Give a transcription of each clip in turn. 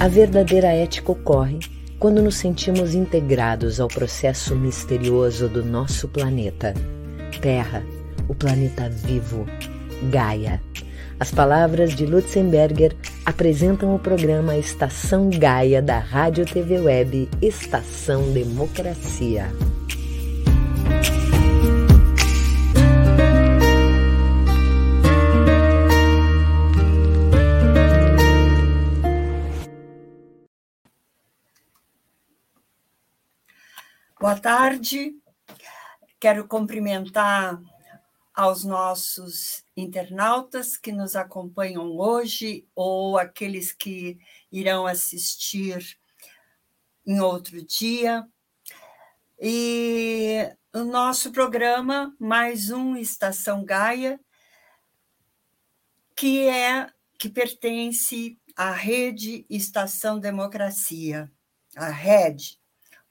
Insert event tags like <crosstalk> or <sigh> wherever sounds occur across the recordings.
A verdadeira ética ocorre quando nos sentimos integrados ao processo misterioso do nosso planeta. Terra, o planeta vivo, Gaia. As palavras de Lutzenberger apresentam o programa Estação Gaia da Rádio TV Web Estação Democracia. Boa tarde. Quero cumprimentar aos nossos internautas que nos acompanham hoje ou aqueles que irão assistir em outro dia. E o nosso programa, mais um Estação Gaia, que é que pertence à Rede Estação Democracia, a RED,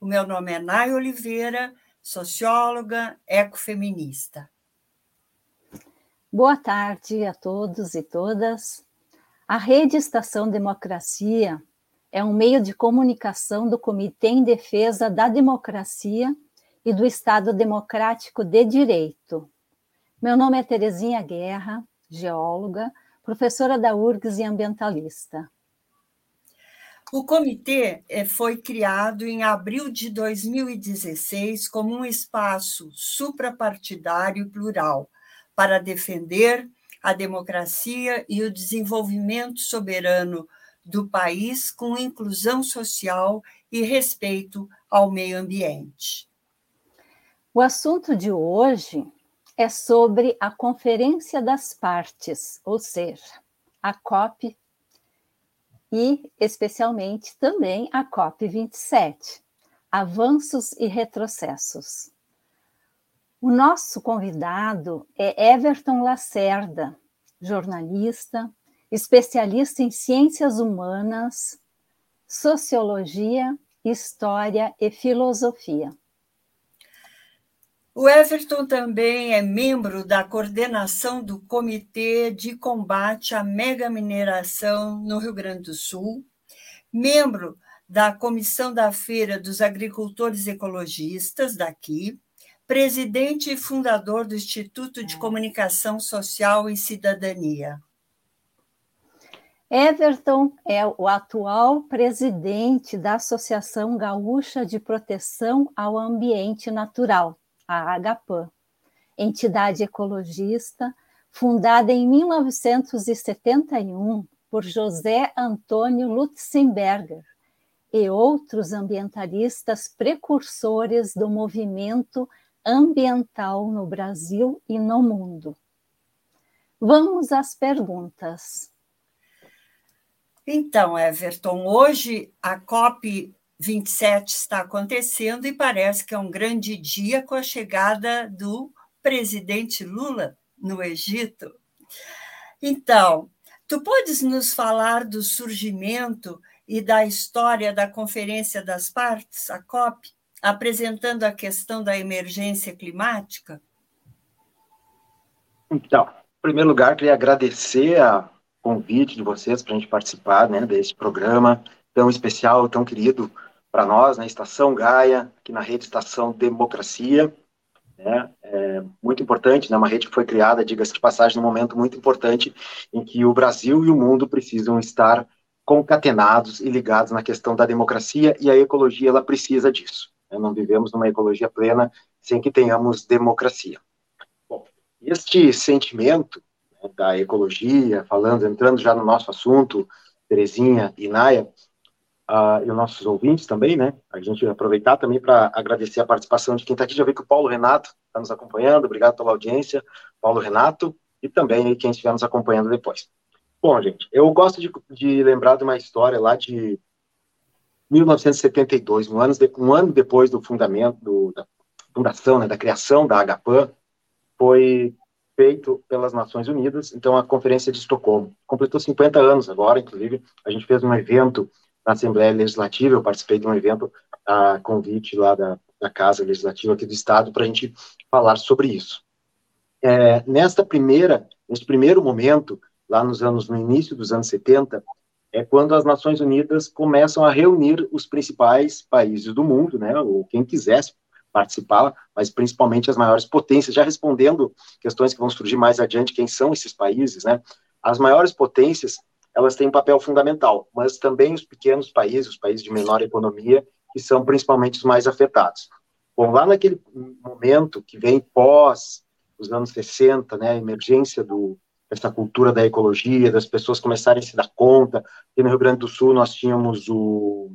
o meu nome é Nay Oliveira, socióloga ecofeminista. Boa tarde a todos e todas. A Rede Estação Democracia é um meio de comunicação do Comitê em Defesa da Democracia e do Estado Democrático de Direito. Meu nome é Terezinha Guerra, geóloga, professora da URGS e ambientalista. O comitê eh, foi criado em abril de 2016 como um espaço suprapartidário e plural para defender a democracia e o desenvolvimento soberano do país com inclusão social e respeito ao meio ambiente. O assunto de hoje é sobre a Conferência das Partes, ou seja, a COP e, especialmente, também a COP27, Avanços e Retrocessos. O nosso convidado é Everton Lacerda, jornalista, especialista em ciências humanas, sociologia, história e filosofia. O Everton também é membro da coordenação do Comitê de Combate à Mega Mineração no Rio Grande do Sul, membro da Comissão da Feira dos Agricultores Ecologistas daqui, presidente e fundador do Instituto de Comunicação Social e Cidadania. Everton é o atual presidente da Associação Gaúcha de Proteção ao Ambiente Natural, a Agapan, entidade ecologista fundada em 1971 por José Antônio Lutzenberger e outros ambientalistas precursores do movimento ambiental no Brasil e no mundo. Vamos às perguntas. Então, Everton, hoje a COP 27 está acontecendo e parece que é um grande dia com a chegada do presidente Lula no Egito. Então, tu podes nos falar do surgimento e da história da Conferência das Partes, a COP, apresentando a questão da emergência climática? Então, em primeiro lugar, queria agradecer o convite de vocês para a gente participar né, desse programa tão especial, tão querido para nós, na né, Estação Gaia, aqui na rede Estação Democracia. Né, é muito importante, né, uma rede que foi criada, diga-se de passagem, num momento muito importante em que o Brasil e o mundo precisam estar concatenados e ligados na questão da democracia e a ecologia ela precisa disso. Né, não vivemos numa ecologia plena sem que tenhamos democracia. Bom, este sentimento né, da ecologia, falando, entrando já no nosso assunto, Terezinha e Naya, uh, e os nossos ouvintes também, né? A gente aproveitar também para agradecer a participação de quem está aqui. Já vi que o Paulo Renato está nos acompanhando. Obrigado pela audiência, Paulo Renato, e também quem estiver nos acompanhando depois. Bom, gente, eu gosto de, de lembrar de uma história lá de 1972, um ano, de, um ano depois do fundamento, do, da fundação, né, da criação da HPAN, foi feito pelas Nações Unidas, então a Conferência de Estocolmo. Completou 50 anos agora, inclusive, a gente fez um evento na Assembleia Legislativa, eu participei de um evento a convite lá da, da Casa Legislativa aqui do Estado para a gente falar sobre isso. É, nesta primeira, nesse primeiro momento, lá nos anos, no início dos anos 70, é quando as Nações Unidas começam a reunir os principais países do mundo, né, ou quem quisesse participar, mas principalmente as maiores potências, já respondendo questões que vão surgir mais adiante, quem são esses países, né? As maiores potências, elas têm um papel fundamental, mas também os pequenos países, os países de menor economia, que são principalmente os mais afetados. Bom, lá naquele momento que vem pós os anos 60, né, a emergência do, dessa cultura da ecologia, das pessoas começarem a se dar conta. Aqui no Rio Grande do Sul nós tínhamos o,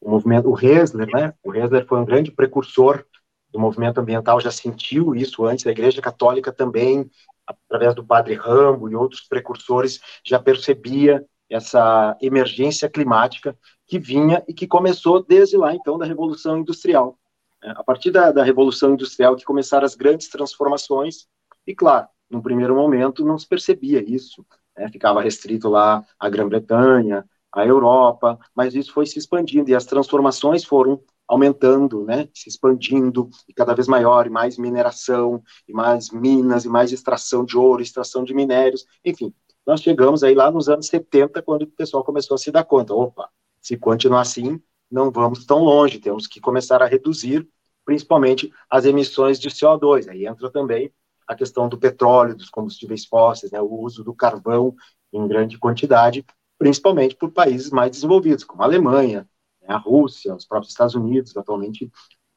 o movimento, o Hesler, né? O Hesler foi um grande precursor do movimento ambiental, já sentiu isso antes, a Igreja Católica também, através do Padre Rambo e outros precursores, já percebia essa emergência climática que vinha e que começou desde lá, então, da Revolução Industrial. É, a partir da, da Revolução Industrial que começaram as grandes transformações, e claro, no primeiro momento não se percebia isso, né? ficava restrito lá à Grã-Bretanha, à Europa, mas isso foi se expandindo e as transformações foram aumentando, né, se expandindo e cada vez maior, e mais mineração, e mais minas, e mais extração de ouro, extração de minérios, enfim, nós chegamos aí lá nos anos 70, quando o pessoal começou a se dar conta, opa, se continuar assim, não vamos tão longe, temos que começar a reduzir, principalmente as emissões de CO2, aí entra também a questão do petróleo, dos combustíveis fósseis, né, o uso do carvão em grande quantidade, principalmente por países mais desenvolvidos, como a Alemanha, a Rússia, os próprios Estados Unidos, atualmente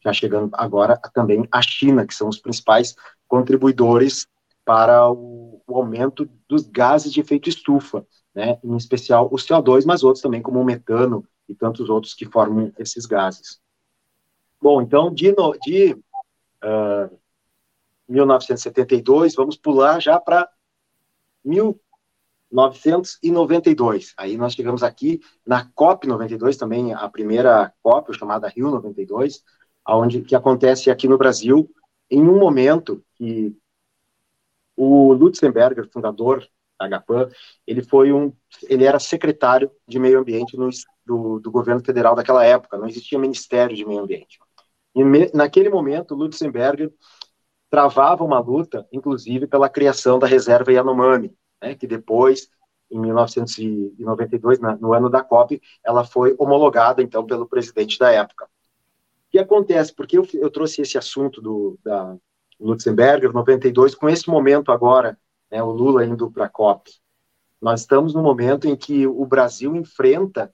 já chegando agora também a China, que são os principais contribuidores para o, o aumento dos gases de efeito estufa, né, em especial o CO2, mas outros também, como o metano e tantos outros que formam esses gases. Bom, então, de, de uh, 1972, vamos pular já para 1992. Aí nós chegamos aqui na COP 92, também a primeira COP, chamada Rio 92, aonde que acontece aqui no Brasil, em um momento que o Lutzenberger, fundador da Agapam, ele foi um, ele era secretário de meio ambiente no, do, do governo federal daquela época, não existia ministério de meio ambiente. E me, naquele momento, Lutzenberger travava uma luta, inclusive, pela criação da reserva Yanomami, né, que depois, em 1992, no ano da COP, ela foi homologada, então, pelo presidente da época. O que acontece? Porque eu, eu trouxe esse assunto do, da Lutzenberger, 92, com esse momento agora, né, o Lula indo para a COP. Nós estamos no momento em que o Brasil enfrenta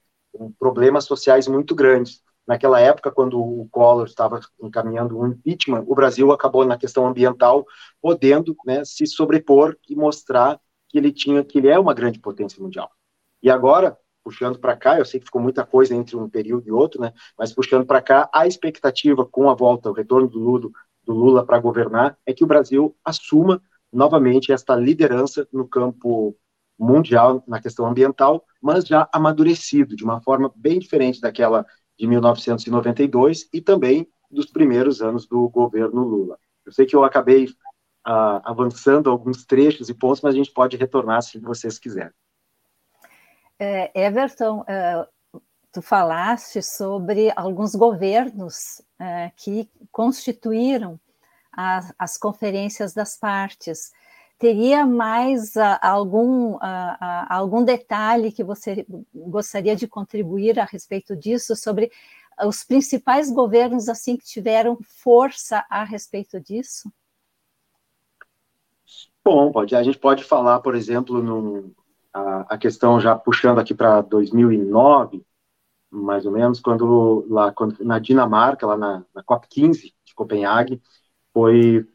problemas sociais muito grandes naquela época, quando o Collor estava encaminhando um impeachment, o Brasil acabou na questão ambiental podendo né, se sobrepor e mostrar que ele tinha, que ele é uma grande potência mundial. E agora, puxando para cá, eu sei que ficou muita coisa entre um período e outro, né? Mas puxando para cá, a expectativa com a volta, o retorno do Lula, do Lula para governar, é que o Brasil assuma novamente esta liderança no campo mundial na questão ambiental, mas já amadurecido de uma forma bem diferente daquela de 1992 e também dos primeiros anos do governo Lula. Eu sei que eu acabei uh, avançando alguns trechos e pontos, mas a gente pode retornar se vocês quiserem. É, Everton, é, tu falaste sobre alguns governos é, que constituíram as, as conferências das partes teria mais uh, algum, uh, uh, algum detalhe que você gostaria de contribuir a respeito disso, sobre os principais governos assim que tiveram força a respeito disso? Bom, pode, a gente pode falar, por exemplo, no, a, a questão já puxando aqui para 2009, mais ou menos, quando lá quando, na Dinamarca, lá na, na COP15 de Copenhague, foi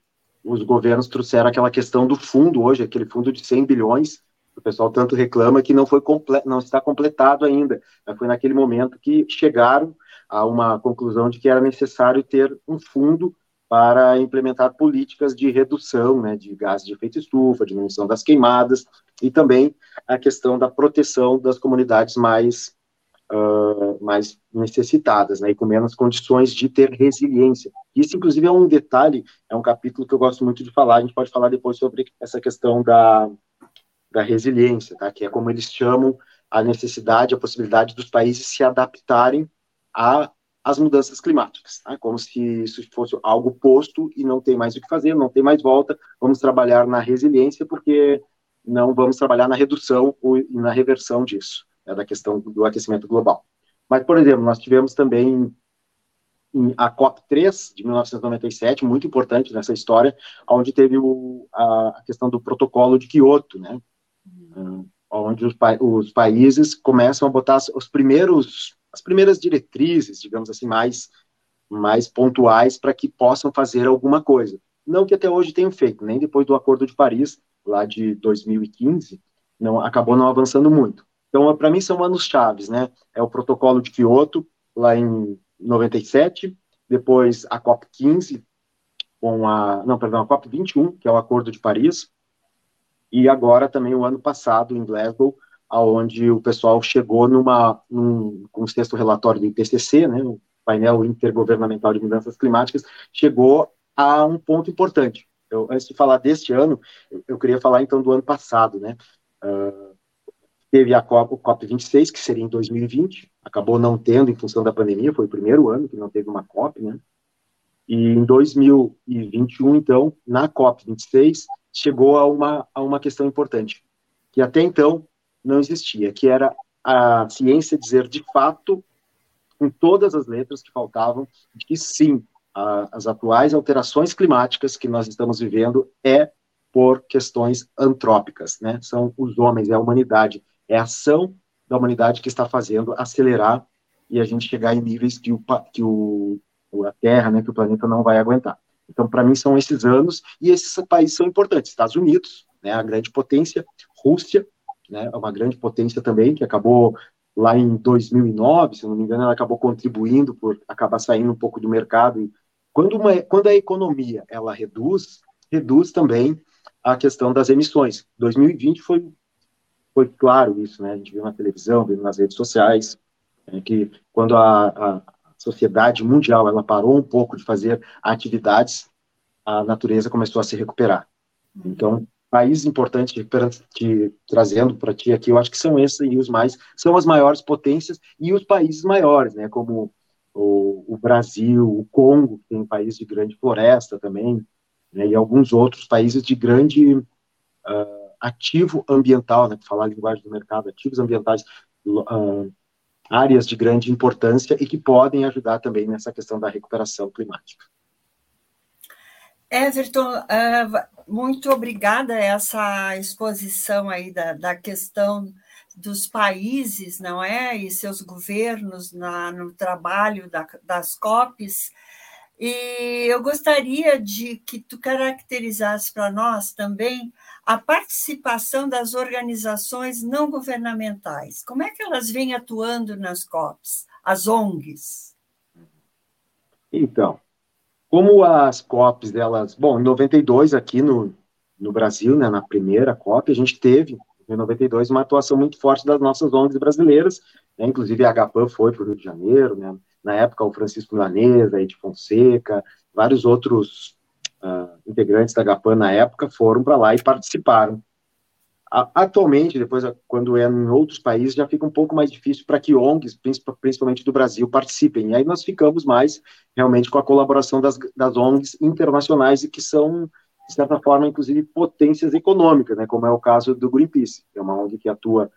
os governos trouxeram aquela questão do fundo hoje, aquele fundo de 100 bilhões, o pessoal tanto reclama que não foi não está completado ainda. Foi naquele momento que chegaram a uma conclusão de que era necessário ter um fundo para implementar políticas de redução né, de gases de efeito estufa, diminuição das queimadas e também a questão da proteção das comunidades mais uh, mais necessitadas, né, e com menos condições de ter resiliência. Isso, inclusive, é um detalhe, é um capítulo que eu gosto muito de falar, a gente pode falar depois sobre essa questão da, da resiliência, tá, que é como eles chamam a necessidade, a possibilidade dos países se adaptarem a as mudanças climáticas, tá? como se isso fosse algo posto e não tem mais o que fazer, não tem mais volta, vamos trabalhar na resiliência porque não vamos trabalhar na redução ou na reversão disso. né, da questão do aquecimento global. Mas, por exemplo, nós tivemos também a COP3 de 1997, muito importante nessa história, onde teve o, a, questão do protocolo de Kyoto, né? Uhum. onde os, os, países começam a botar os primeiros, as primeiras diretrizes, digamos assim, mais, mais pontuais para que possam fazer alguma coisa. Não que até hoje tenham feito, nem depois do Acordo de Paris, lá de 2015, não acabou não avançando muito. Então, para mim, são anos chaves, né? É o protocolo de Kyoto, lá em 97, depois a COP 15, com a, não, perdão, a COP 21, que é o Acordo de Paris, e agora também o ano passado em Glasgow, aonde o pessoal chegou numa, num, com o sexto relatório do IPCC, né, o painel intergovernamental de mudanças climáticas, chegou a um ponto importante. Eu, antes de falar deste ano, eu, eu queria falar então do ano passado, né? Uh, Teve a COP, COP26, que seria em 2020, acabou não tendo em função da pandemia, foi o primeiro ano que não teve uma COP, né? E em 2021, então, na COP26, chegou a uma, a uma questão importante, que até então não existia, que era a ciência dizer de fato, com todas as letras que faltavam, que sim, a, as atuais alterações climáticas que nós estamos vivendo é por questões antrópicas, né? São os homens, é a humanidade é a ação da humanidade que está fazendo acelerar e a gente chegar em níveis que, o, que o, a Terra, né, que o planeta não vai aguentar. Então, para mim, são esses anos, e esses países são importantes. Estados Unidos, né, a grande potência, Rússia, né, é uma grande potência também, que acabou lá em 2009, se não me engano, ela acabou contribuindo por acabar saindo um pouco do mercado. E quando, uma, quando a economia ela reduz, reduz também a questão das emissões. 2020 foi foi claro isso, né? A gente viu na televisão, viu nas redes sociais, é, que quando a, a, sociedade mundial ela parou um pouco de fazer atividades, a natureza começou a se recuperar. Então, países importantes te, trazendo para ti aqui, eu acho que são esses e os mais, são as maiores potências e os países maiores, né? Como o, o Brasil, o Congo, que tem um país de grande floresta também, né, e alguns outros países de grande uh, ativo ambiental, né, para falar a linguagem do mercado, ativos ambientais, uh, áreas de grande importância e que podem ajudar também nessa questão da recuperação climática. Everton, uh, muito obrigada essa exposição aí da, da questão dos países, não é, e seus governos na, no trabalho da, das COPs. E eu gostaria de que tu caracterizasse para nós também a participação das organizações não governamentais. Como é que elas vêm atuando nas COPs, as ONGs? Então, como as COPs delas, bom, em 92 aqui no, no Brasil, né, na primeira COP, a gente teve em 92 uma atuação muito forte das nossas ONGs brasileiras, né, inclusive a HPAN foi para o Rio de Janeiro, né, na época o Francisco Milanesa, Ed Fonseca, vários outros uh, integrantes da GAPAN na época foram para lá e participaram. Atualmente, depois, quando é em outros países, já fica um pouco mais difícil para que ONGs, principalmente do Brasil, participem. E aí nós ficamos mais realmente com a colaboração das, das ONGs internacionais e que são, de certa forma, inclusive potências econômicas, né, como é o caso do Greenpeace, que é uma ONG que atua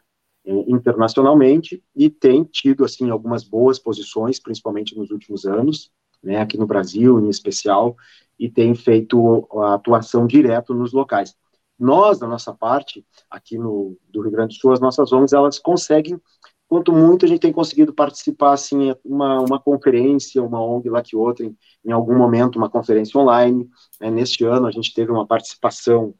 é, internacionalmente e tem tido assim algumas boas posições, principalmente nos últimos anos, né, aqui no Brasil em especial, e tem feito a atuação direto nos locais. Nós, da nossa parte, aqui no do Rio Grande do Sul, as nossas ONGs, elas conseguem, quanto muito a gente tem conseguido participar, assim, uma, uma conferência, uma ONG lá que outra, em, em algum momento, uma conferência online. Né? Neste ano, a gente teve uma participação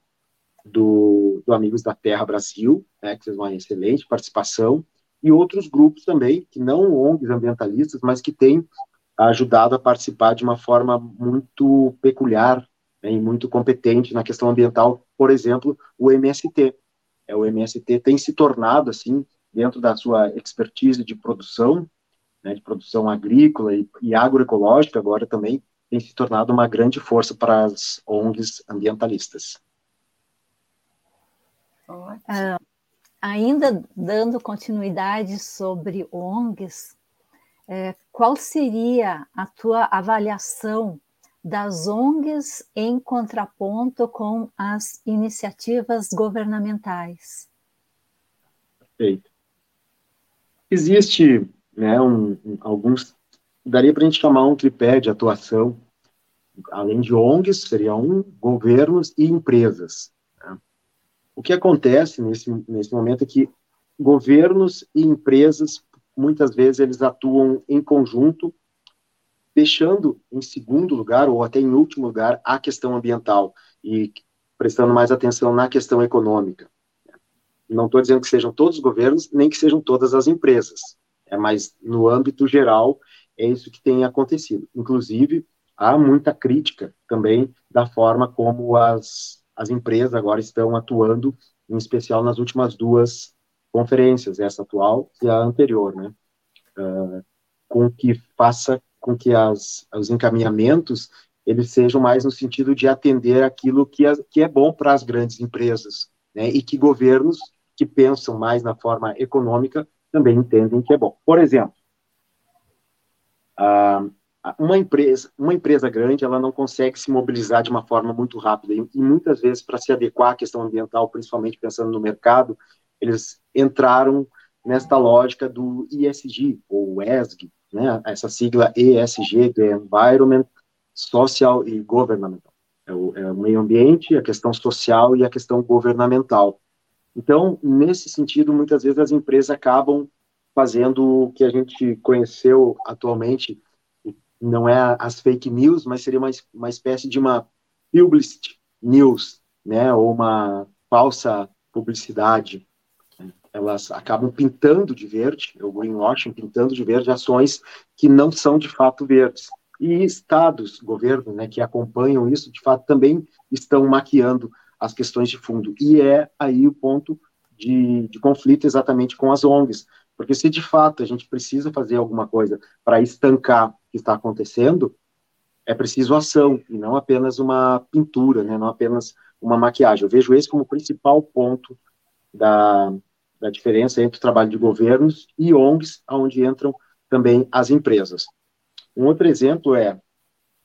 do, do Amigos da Terra Brasil, né, que fez uma excelente participação, e outros grupos também, que não ONGs ambientalistas, mas que têm ajudado a participar de uma forma muito peculiar né, e muito competente na questão ambiental, por exemplo, o MST. É, o MST tem se tornado, assim, dentro da sua expertise de produção, né, de produção agrícola e, e agroecológica, agora também tem se tornado uma grande força para as ONGs ambientalistas. Uh, ainda dando continuidade sobre ONGs, é, qual seria a tua avaliação das ONGs em contraponto com as iniciativas governamentais? Perfeito. Existe né, um, alguns, daria para a gente chamar um tripé de atuação, além de ONGs, seria um, governos e empresas. Né? O que acontece nesse, nesse momento é que governos e empresas, muitas vezes, eles atuam em conjunto, deixando em segundo lugar, ou até em último lugar, a questão ambiental, e prestando mais atenção na questão econômica. Não estou dizendo que sejam todos os governos, nem que sejam todas as empresas, é, mas no âmbito geral é isso que tem acontecido. Inclusive, há muita crítica também da forma como as, as empresas agora estão atuando, em especial nas últimas duas conferências, essa atual e a anterior, né? Uh, com que faça com que as, os encaminhamentos eles sejam mais no sentido de atender aquilo que é, que é bom para as grandes empresas, né? E que governos que pensam mais na forma econômica também entendem que é bom. Por exemplo, uma empresa, uma empresa grande, ela não consegue se mobilizar de uma forma muito rápida e, e muitas vezes para se adequar à questão ambiental, principalmente pensando no mercado, eles entraram nesta lógica do ESG ou ESG, né? Essa sigla ESG, the Environment, Social e Governmental. É o, é o meio ambiente, a questão social e a questão governamental. Então, nesse sentido, muitas vezes as empresas acabam fazendo o que a gente conheceu atualmente, não é as fake news, mas seria uma, uma espécie de uma publicity news, né, ou uma falsa publicidade. Elas acabam pintando de verde, o greenwashing, pintando de verde ações que não são de fato verdes. E estados, governos, né, que acompanham isso, de fato, também estão maquiando as questões de fundo. E é aí o ponto de, de conflito exatamente com as ONGs, porque se de fato a gente precisa fazer alguma coisa para estancar o que está acontecendo, é preciso ação e não apenas uma pintura, né, não apenas uma maquiagem. Eu vejo esse como o principal ponto da, da diferença entre o trabalho de governos e ONGs, onde entram também as empresas. Um outro exemplo é,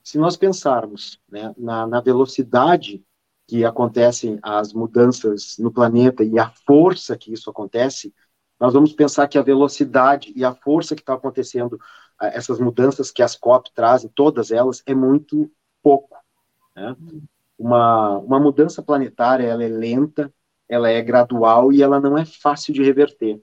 se nós pensarmos né, na, na velocidade que acontecem as mudanças no planeta e a força que isso acontece, nós vamos pensar que a velocidade e a força que está acontecendo, ah, essas mudanças que as COP trazem, todas elas, é muito pouco. Né? Uma, uma mudança planetária, ela é lenta, ela é gradual e ela não é fácil de reverter.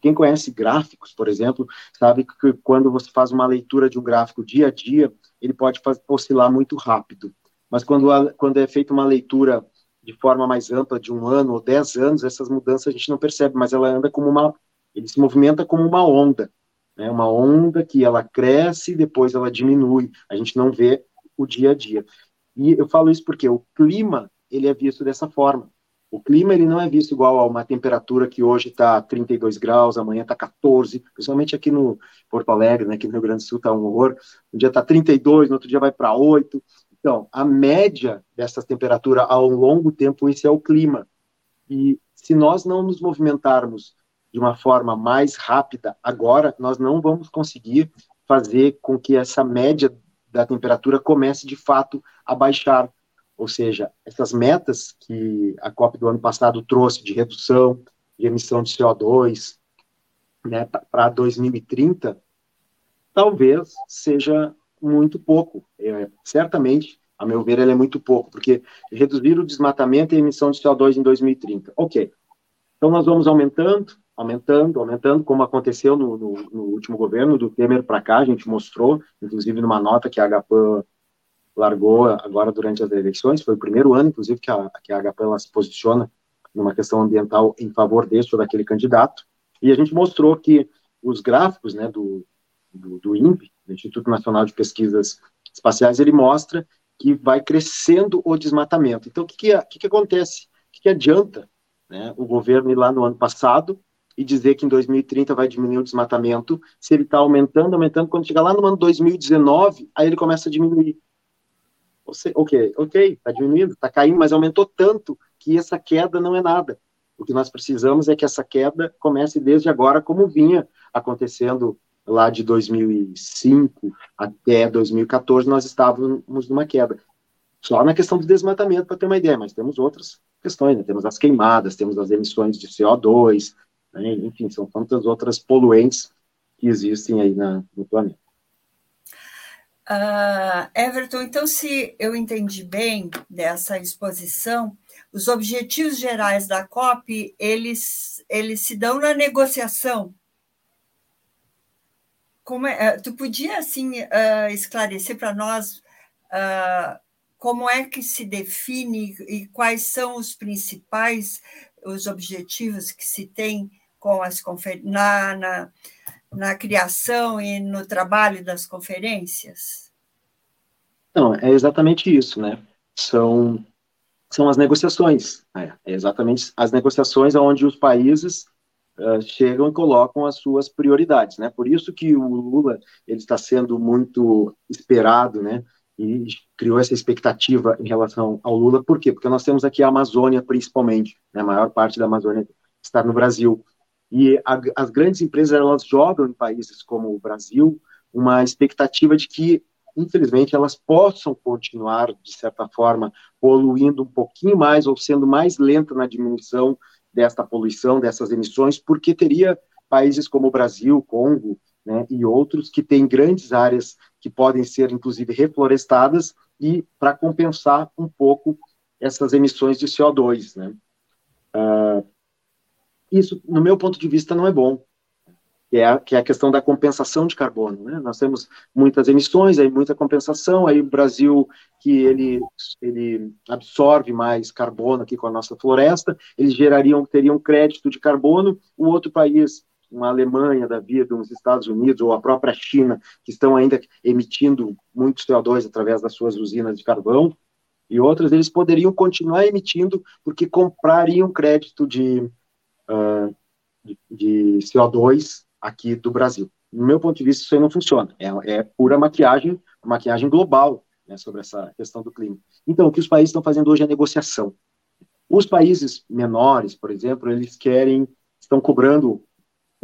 Quem conhece gráficos, por exemplo, sabe que quando você faz uma leitura de um gráfico dia a dia, ele pode oscilar muito rápido mas quando, a, quando é feita uma leitura de forma mais ampla, de um ano ou dez anos, essas mudanças a gente não percebe, mas ela anda como uma, ele se movimenta como uma onda, né? uma onda que ela cresce e depois ela diminui, a gente não vê o dia a dia. E eu falo isso porque o clima, ele é visto dessa forma. O clima, ele não é visto igual a uma temperatura que hoje está 32 graus, amanhã está 14, principalmente aqui no Porto Alegre, né, aqui no Rio Grande do Sul está um horror, um dia está 32, no outro dia vai para 8, então, a média dessas temperaturas ao longo tempo, isso é o clima. E se nós não nos movimentarmos de uma forma mais rápida agora, nós não vamos conseguir fazer com que essa média da temperatura comece de fato a baixar. Ou seja, essas metas que a COP do ano passado trouxe de redução de emissão de CO2 né, para 2030, talvez seja muito pouco. É, certamente, a meu ver, ele é muito pouco, porque reduzir o desmatamento e a emissão de CO2 em 2030. Ok. Então, nós vamos aumentando, aumentando, aumentando, como aconteceu no, no, no último governo, do Temer para cá, a gente mostrou, inclusive numa nota que a HPAN largou agora durante as eleições, foi o primeiro ano, inclusive, que a, que a HPAN se posiciona numa questão ambiental em favor deste ou daquele candidato, e a gente mostrou que os gráficos né, do, do, do INPE, do Instituto Nacional de Pesquisas Espaciais, ele mostra que vai crescendo o desmatamento. Então, o que, que, que, que acontece? O que, que adianta né, o governo ir lá no ano passado e dizer que em 2030 vai diminuir o desmatamento, se ele está aumentando, aumentando, quando chegar lá no ano 2019, aí ele começa a diminuir. Ok, ok, está diminuindo, está caindo, mas aumentou tanto que essa queda não é nada. O que nós precisamos é que essa queda comece desde agora, como vinha acontecendo lá de 2005 até 2014, nós estávamos numa queda. Só na questão do desmatamento, para ter uma ideia, mas temos outras questões, né? temos as queimadas, temos as emissões de CO2, né? enfim, são tantas outras poluentes que existem aí na, no planeta. Uh, Everton, então, se eu entendi bem dessa exposição, os objetivos gerais da COP, eles, eles se dão na negociação. Como é, tu podia, assim, uh, esclarecer para nós uh, como é que se define e quais são os principais os objetivos que se tem com as na, na, na criação e no trabalho das conferências? Não, é exatamente isso, né? São, são as negociações, né? é exatamente as negociações onde os países uh, chegam e colocam as suas prioridades, né? Por isso que o Lula ele está sendo muito esperado, né? e criou essa expectativa em relação ao Lula. Por quê? Porque nós temos aqui a Amazônia, principalmente, né? a maior parte da Amazônia está no Brasil. E a, as grandes empresas, elas jogam em países como o Brasil uma expectativa de que, infelizmente, elas possam continuar, de certa forma, poluindo um pouquinho mais ou sendo mais lenta na diminuição desta poluição, dessas emissões, porque teria países como o Brasil, Congo, né, e outros que têm grandes áreas que podem ser, inclusive, reflorestadas e para compensar um pouco essas emissões de CO2. Né. Uh, isso, no meu ponto de vista, não é bom, que é, a, que é a questão da compensação de carbono. Né? Nós temos muitas emissões, aí muita compensação, aí o Brasil, que ele, ele absorve mais carbono aqui com a nossa floresta, eles gerariam, teriam crédito de carbono, o outro país uma Alemanha da vida, uns Estados Unidos ou a própria China, que estão ainda emitindo muito CO2 através das suas usinas de carvão, e outras eles poderiam continuar emitindo porque comprariam crédito de, uh, de, de, CO2 aqui do Brasil. No meu ponto de vista, isso aí não funciona. É, é pura maquiagem, maquiagem global né, sobre essa questão do clima. Então, o que os países estão fazendo hoje é negociação. Os países menores, por exemplo, eles querem, estão cobrando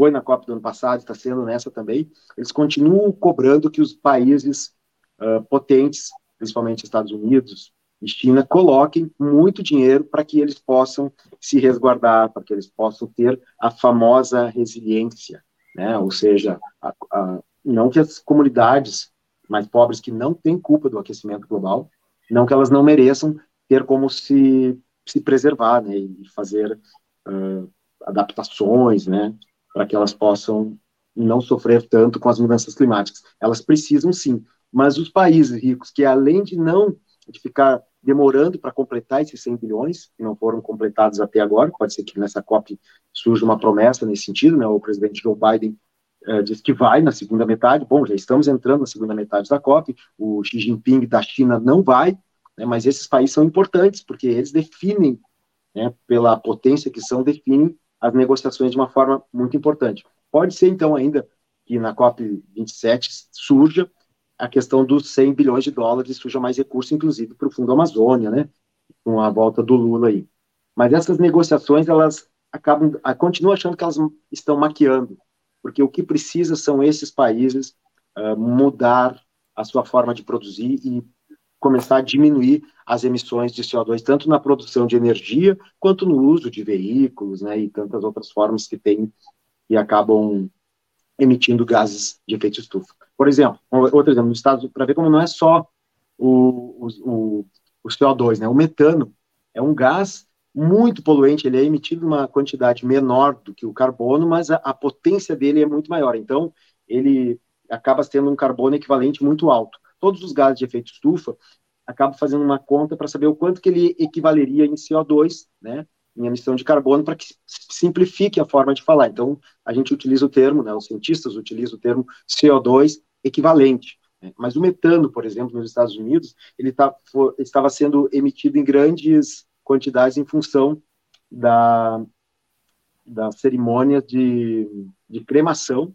foi na COP do ano passado, está sendo nessa também, eles continuam cobrando que os países uh, potentes, principalmente Estados Unidos e China, coloquem muito dinheiro para que eles possam se resguardar, para que eles possam ter a famosa resiliência, né? ou seja, a, a, não que as comunidades mais pobres que não têm culpa do aquecimento global, não que elas não mereçam ter como se, se preservar né? e fazer uh, adaptações, né? para que elas possam não sofrer tanto com as mudanças climáticas. Elas precisam sim, mas os países ricos que além de não de ficar demorando para completar esses 100 bilhões, que não foram completados até agora, pode ser que nessa COP surja uma promessa nesse sentido, né? O presidente Joe Biden uh, disse que vai na segunda metade. Bom, já estamos entrando na segunda metade da COP. O Xi Jinping da China não vai, né? Mas esses países são importantes porque eles definem, né? Pela potência que são, definem as negociações de uma forma muito importante. Pode ser, então, ainda que na COP27 surja a questão dos 100 bilhões de dólares, surja mais recurso, inclusive, para o Fundo Amazônia, né, com a volta do Lula aí. Mas essas negociações, elas acabam, continuam achando que elas estão maquiando, porque o que precisa são esses países uh, mudar a sua forma de produzir e começar a diminuir as emissões de CO2, tanto na produção de energia, quanto no uso de veículos, né, e tantas outras formas que tem e acabam emitindo gases de efeito estufa. Por exemplo, outro exemplo, no Estados para ver como não é só o, o, o CO2, né, o metano é um gás muito poluente, ele é emitido uma quantidade menor do que o carbono, mas a, a potência dele é muito maior, então ele acaba tendo um carbono equivalente muito alto. Todos os gases de efeito estufa, acabo fazendo uma conta para saber o quanto que ele equivaleria em CO2, né, em emissão de carbono, para que simplifique a forma de falar. Então, a gente utiliza o termo, né, os cientistas utilizam o termo CO2 equivalente. Né, mas o metano, por exemplo, nos Estados Unidos, ele tá, for, estava sendo emitido em grandes quantidades em função da, da cerimônia de, de cremação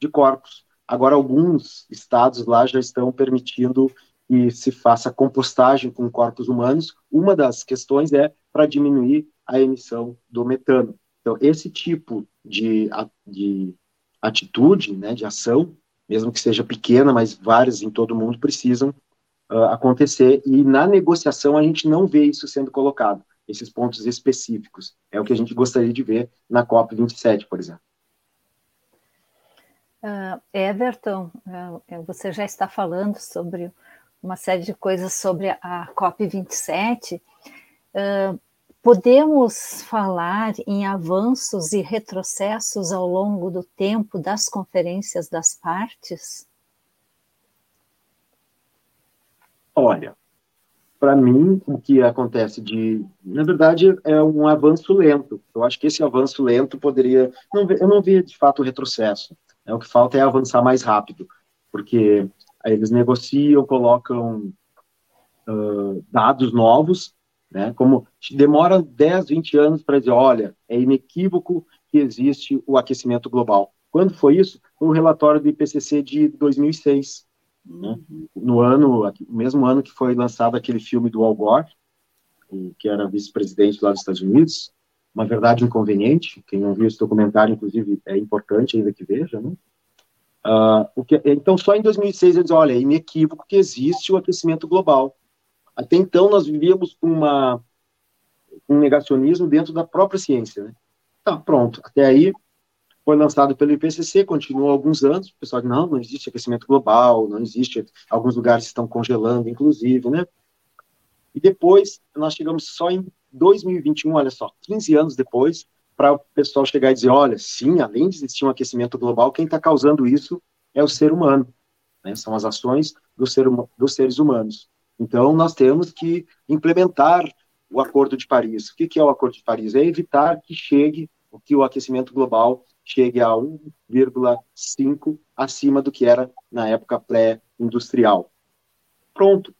de corpos. Agora, alguns estados lá já estão permitindo que se faça compostagem com corpos humanos. Uma das questões é para diminuir a emissão do metano. Então, esse tipo de, de atitude, né, de ação, mesmo que seja pequena, mas várias em todo mundo precisam uh, acontecer. E na negociação a gente não vê isso sendo colocado. esses pontos específicos. É o que a gente gostaria de ver na COP27, por exemplo. Uh, Everton, uh, você já está falando sobre uma série de coisas sobre a COP27. Uh, podemos falar em avanços e retrocessos ao longo do tempo das conferências das partes? Olha, para mim, o que acontece de, na verdade, é um avanço lento. Eu acho que esse avanço lento poderia, não, eu não vi de fato retrocesso. É o que falta é avançar mais rápido, porque eles negociam, colocam uh, dados novos, né? Como demora 10, 20 anos para dizer, olha, é inequívoco que existe o aquecimento global. Quando foi isso? Foi o relatório do IPCC de 2006. Né? No ano, no mesmo ano que foi lançado aquele filme do Al Gore, que era vice-presidente lá dos Estados Unidos, uma verdade inconveniente. Quem não viu esse documentário, inclusive, é importante ainda que veja, né? Uh, que, então, só em 2006 eles olha, é inequívoco que existe o aquecimento global. Até então, nós vivíamos uma, um negacionismo dentro da própria ciência. Né? Tá, pronto. Até aí, foi lançado pelo IPCC, continuou alguns anos, o pessoal diz, não, não existe aquecimento global, não existe, alguns lugares estão congelando, inclusive, né? E depois, nós chegamos só em 2021, olha só, 15 anos depois, para o pessoal chegar e dizer, olha, sim, além de existir um aquecimento global, quem está causando isso é o ser humano, né? São as ações do ser, dos seres humanos. Então, nós temos que implementar o Acordo de Paris. O que, é o Acordo de Paris? É evitar que chegue que o aquecimento global chegue a 1,5 acima do que era na época pré-industrial. Pronto.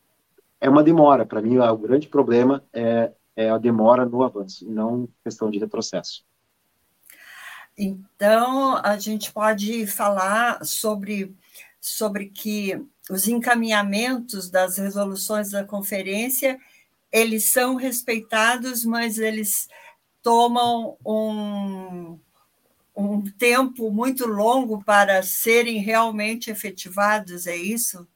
É uma demora. Para mim, o grande problema é, é a demora no avanço, não questão de retrocesso. Então, a gente pode falar sobre, sobre que os encaminhamentos das resoluções da conferência, eles são respeitados, mas eles tomam um, um tempo muito longo para serem realmente efetivados, é isso?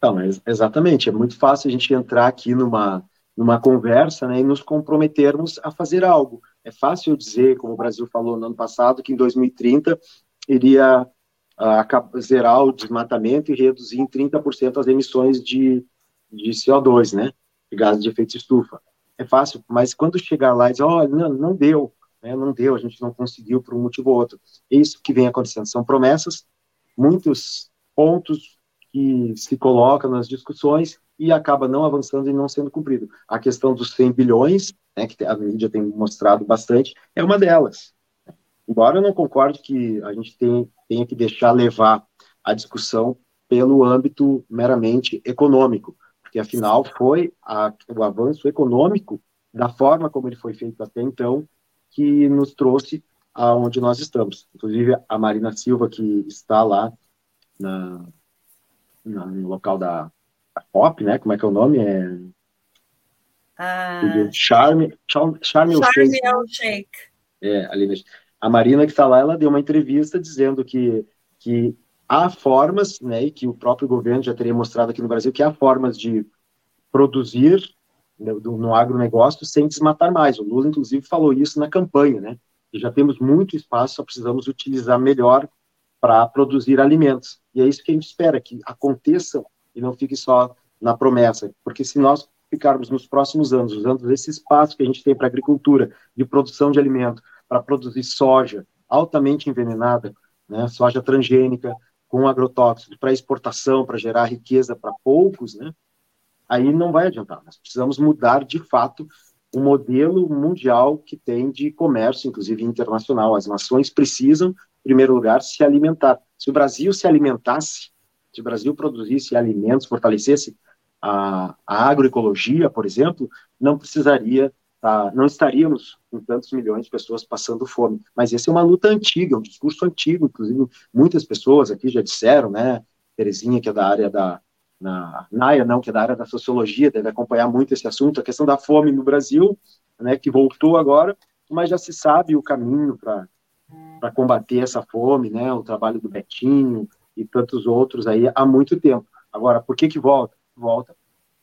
Não, exatamente. É muito fácil a gente entrar aqui numa, numa conversa né, e nos comprometermos a fazer algo. É fácil dizer, como o Brasil falou no ano passado, que em 2030 iria uh, zerar o desmatamento e reduzir em 30% as emissões de, de CO2, né, de gases de efeito estufa. É fácil, mas quando chegar lá e dizer, olha, não, não deu, né, não deu, a gente não conseguiu por um motivo ou outro. É isso que vem acontecendo. São promessas, muitos pontos que se colocam nas discussões e acaba não avançando e não sendo cumprido. A questão dos 100 bilhões, né, que a mídia tem mostrado bastante, é uma delas. Embora eu não concorde que a gente tem, tenha que deixar levar a discussão pelo âmbito meramente econômico, porque afinal foi a, o avanço econômico da forma como ele foi feito até então que nos trouxe aonde nós estamos. Inclusive, a Marina Silva, que está lá na, na no local da, da COP, né? Como é que é o nome? É... Ah, Charme, Charme, Charme, Charme Sheikh. É, ali, a Marina que está lá, ela deu uma entrevista dizendo que, que há formas, né, e que o próprio governo já teria mostrado aqui no Brasil, que há formas de produzir do, no agronegócio sem desmatar mais. O Lula, inclusive, falou isso na campanha, né? E já temos muito espaço, só precisamos utilizar melhor para produzir alimentos. E é isso que a gente espera, que aconteça e não fique só na promessa, porque se nós ficarmos nos próximos anos usando esse espaço que a gente tem para agricultura, de produção de alimento, para produzir soja altamente envenenada, né, soja transgênica, com agrotóxicos, para exportação, para gerar riqueza para poucos, né, aí não vai adiantar. Nós precisamos mudar, de fato, o modelo mundial que tem de comércio, inclusive internacional. As nações precisam, em primeiro lugar, se alimentar. Se o Brasil se alimentasse, se o Brasil produzisse alimentos, fortalecesse a, a agroecologia, por exemplo, não precisaria, tá, não estaríamos com tantos milhões de pessoas passando fome. Mas essa é uma luta antiga, um discurso antigo, inclusive muitas pessoas aqui já disseram, né, Terezinha, que é da área da, na NAIA, não, que é da área da sociologia, deve acompanhar muito esse assunto, a questão da fome no Brasil, né, que voltou agora, mas já se sabe o caminho para combater essa fome, né, o trabalho do Betinho e tantos outros aí há muito tempo. Agora, por que que volta? Volta,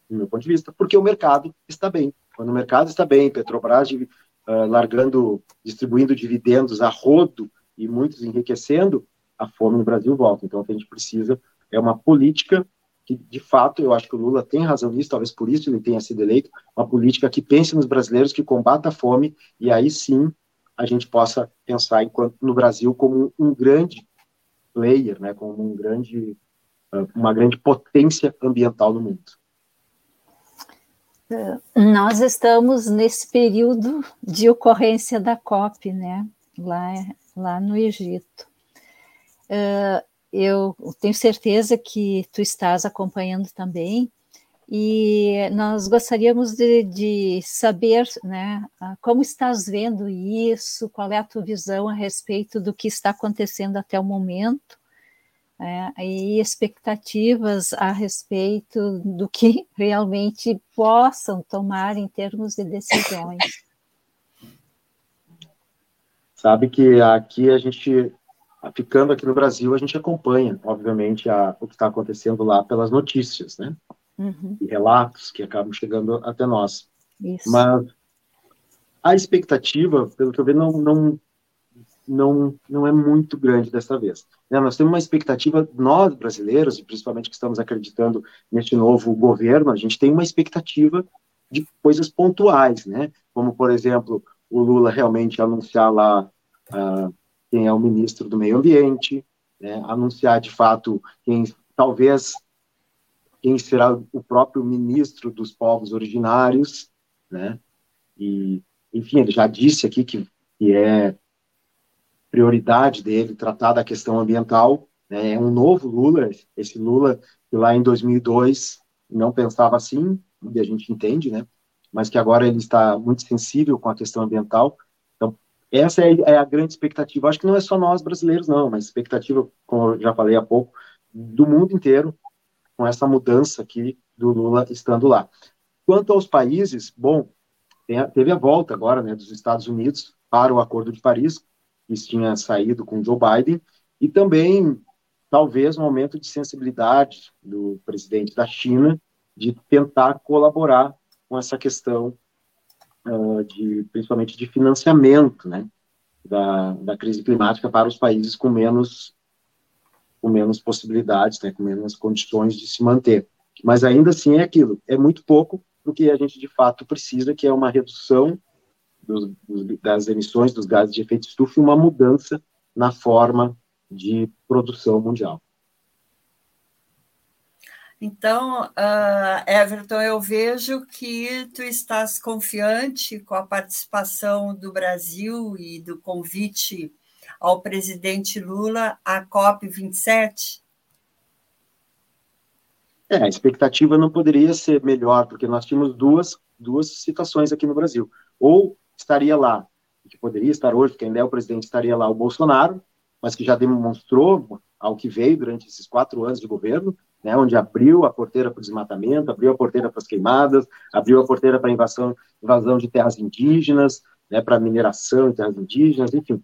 do meu ponto de vista, porque o mercado está bem. Quando o mercado está bem, Petrobras uh, largando, distribuindo dividendos a rodo e muitos enriquecendo, a fome no Brasil volta. Então, o que a gente precisa é uma política que, de fato, eu acho que o Lula tem razão nisso, talvez por isso ele tenha sido eleito, uma política que pense nos brasileiros, que combata a fome, e aí sim a gente possa pensar enquanto, no Brasil como um grande player, né, como um grande, ah, uma grande potência ambiental no mundo. Nós estamos nesse período de ocorrência da COP, né, lá, lá no Egito. Uh, eu tenho certeza que tu estás acompanhando também, e nós gostaríamos de, de, saber né, como estás vendo isso, qual é a tua visão a respeito do que está acontecendo até o momento, é, e expectativas a respeito do que <laughs> realmente possam tomar em termos de decisões. Sabe que aqui a gente ficando aqui no Brasil, a gente acompanha, obviamente, a, o que está acontecendo lá pelas notícias, né? Uhum. E relatos que acabam chegando até nós. Isso. Mas a expectativa, pelo que eu vejo, não, não, não, não é muito grande dessa vez. Né? Nós temos uma expectativa, nós brasileiros, e principalmente que estamos acreditando neste novo governo, a gente tem uma expectativa de coisas pontuais, né? Como, por exemplo, o Lula realmente anunciar lá uh, quem é o ministro do Meio Ambiente, né, anunciar de fato quem talvez quem será o próprio ministro dos povos originários, né? E enfim, ele já disse aqui que, que é prioridade dele tratar da questão ambiental, né? É um novo Lula, esse Lula que lá em 2002 não pensava assim, e a gente entende, né? Mas que agora ele está muito sensível com a questão ambiental essa é, é, a grande expectativa. Acho que não é só nós brasileiros, não, mas expectativa, como eu já falei há pouco, do mundo inteiro, com essa mudança aqui do Lula estando lá. Quanto aos países, bom, teve a volta agora né, dos Estados Unidos para o Acordo de Paris, que tinha saído com Joe Biden, e também, talvez, um aumento de sensibilidade do presidente da China de tentar colaborar com essa questão uh, de, principalmente de financiamento, né, da, da crise climática para os países com menos, com menos possibilidades, né, com menos condições de se manter. Mas ainda assim é aquilo, é muito pouco do que a gente de fato precisa, que é uma redução dos, das emissões dos gases de efeito estufa e uma mudança na forma de produção mundial. Então, uh, Everton, eu vejo que tu estás confiante com a participação do Brasil e do convite ao presidente Lula à COP27? É, a expectativa não poderia ser melhor, porque nós tínhamos duas, duas situações aqui no Brasil. Ou estaria lá, que poderia estar hoje, porque ainda é o presidente, estaria lá o Bolsonaro, mas que já demonstrou ao que veio durante esses quatro anos de governo, né, onde abriu a porteira para o desmatamento, abriu a porteira para as queimadas, abriu a porteira para a invasão, invasão de terras indígenas, né, para mineração em terras indígenas, enfim.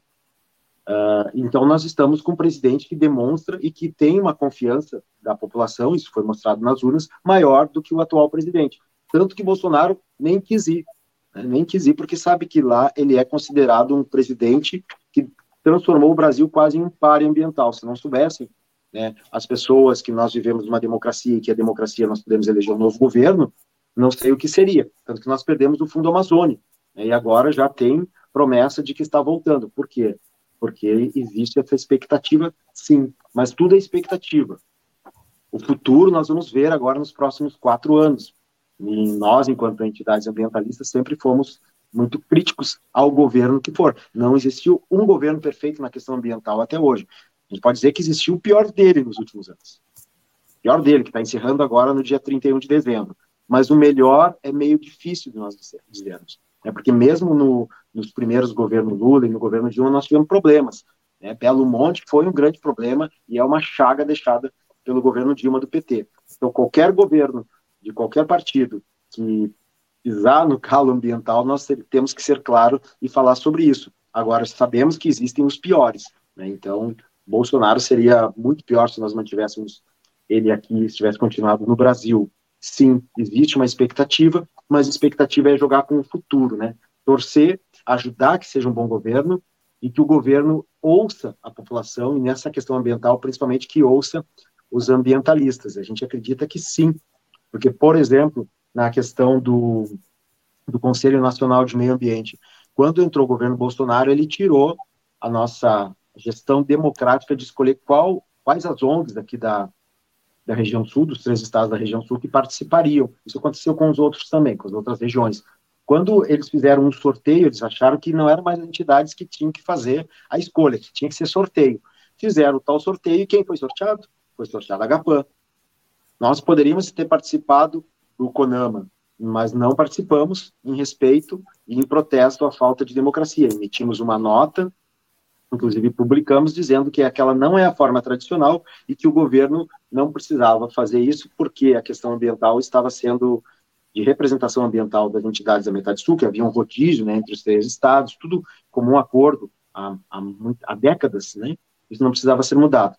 Uh, então, nós estamos com um presidente que demonstra e que tem uma confiança da população, isso foi mostrado nas urnas, maior do que o atual presidente. Tanto que Bolsonaro nem quis ir, nem quis ir, porque sabe que lá ele é considerado um presidente que transformou o Brasil quase em um páreo ambiental. Se não soubessem, né, as pessoas que nós vivemos numa democracia e que a democracia nós podemos eleger um novo governo, não sei o que seria. Tanto que nós perdemos o Fundo Amazônia. Né, e agora já tem promessa de que está voltando. Por quê? Porque existe essa expectativa, sim, mas tudo é expectativa. O futuro nós vamos ver agora nos próximos quatro anos. E nós, enquanto entidades ambientalistas, sempre fomos muito críticos ao governo que for. Não existiu um governo perfeito na questão ambiental até hoje. A gente pode dizer que existiu o pior dele nos últimos anos. O pior dele, que está encerrando agora no dia 31 de dezembro. Mas o melhor é meio difícil de nós dizermos. Né? Porque mesmo no, nos primeiros governos Lula e no governo Dilma, nós tivemos problemas. Né? Belo Monte foi um grande problema e é uma chaga deixada pelo governo Dilma do PT. Então, qualquer governo de qualquer partido que pisar no calo ambiental, nós temos que ser claro e falar sobre isso. Agora, sabemos que existem os piores. Né? Então, Bolsonaro seria muito pior se nós mantivéssemos ele aqui, se tivesse continuado no Brasil. Sim, existe uma expectativa, mas a expectativa é jogar com o futuro, né? Torcer, ajudar que seja um bom governo e que o governo ouça a população e nessa questão ambiental, principalmente que ouça os ambientalistas. A gente acredita que sim, porque, por exemplo, na questão do, do Conselho Nacional de Meio Ambiente, quando entrou o governo Bolsonaro, ele tirou a nossa gestão democrática de escolher qual, quais as ONGs aqui da, da região sul, dos três estados da região sul, que participariam. Isso aconteceu com os outros também, com as outras regiões. Quando eles fizeram um sorteio, eles acharam que não eram mais entidades que tinham que fazer a escolha, que tinha que ser sorteio. Fizeram tal sorteio e quem foi sorteado? Foi sorteado a GAPAN. Nós poderíamos ter participado do CONAMA, mas não participamos em respeito e em protesto à falta de democracia. Emitimos uma nota inclusive publicamos dizendo que aquela não é a forma tradicional e que o governo não precisava fazer isso porque a questão ambiental estava sendo de representação ambiental das entidades da metade sul, que havia um rodízio né, entre os três estados, tudo como um acordo há, há, há décadas, né? Isso não precisava ser mudado.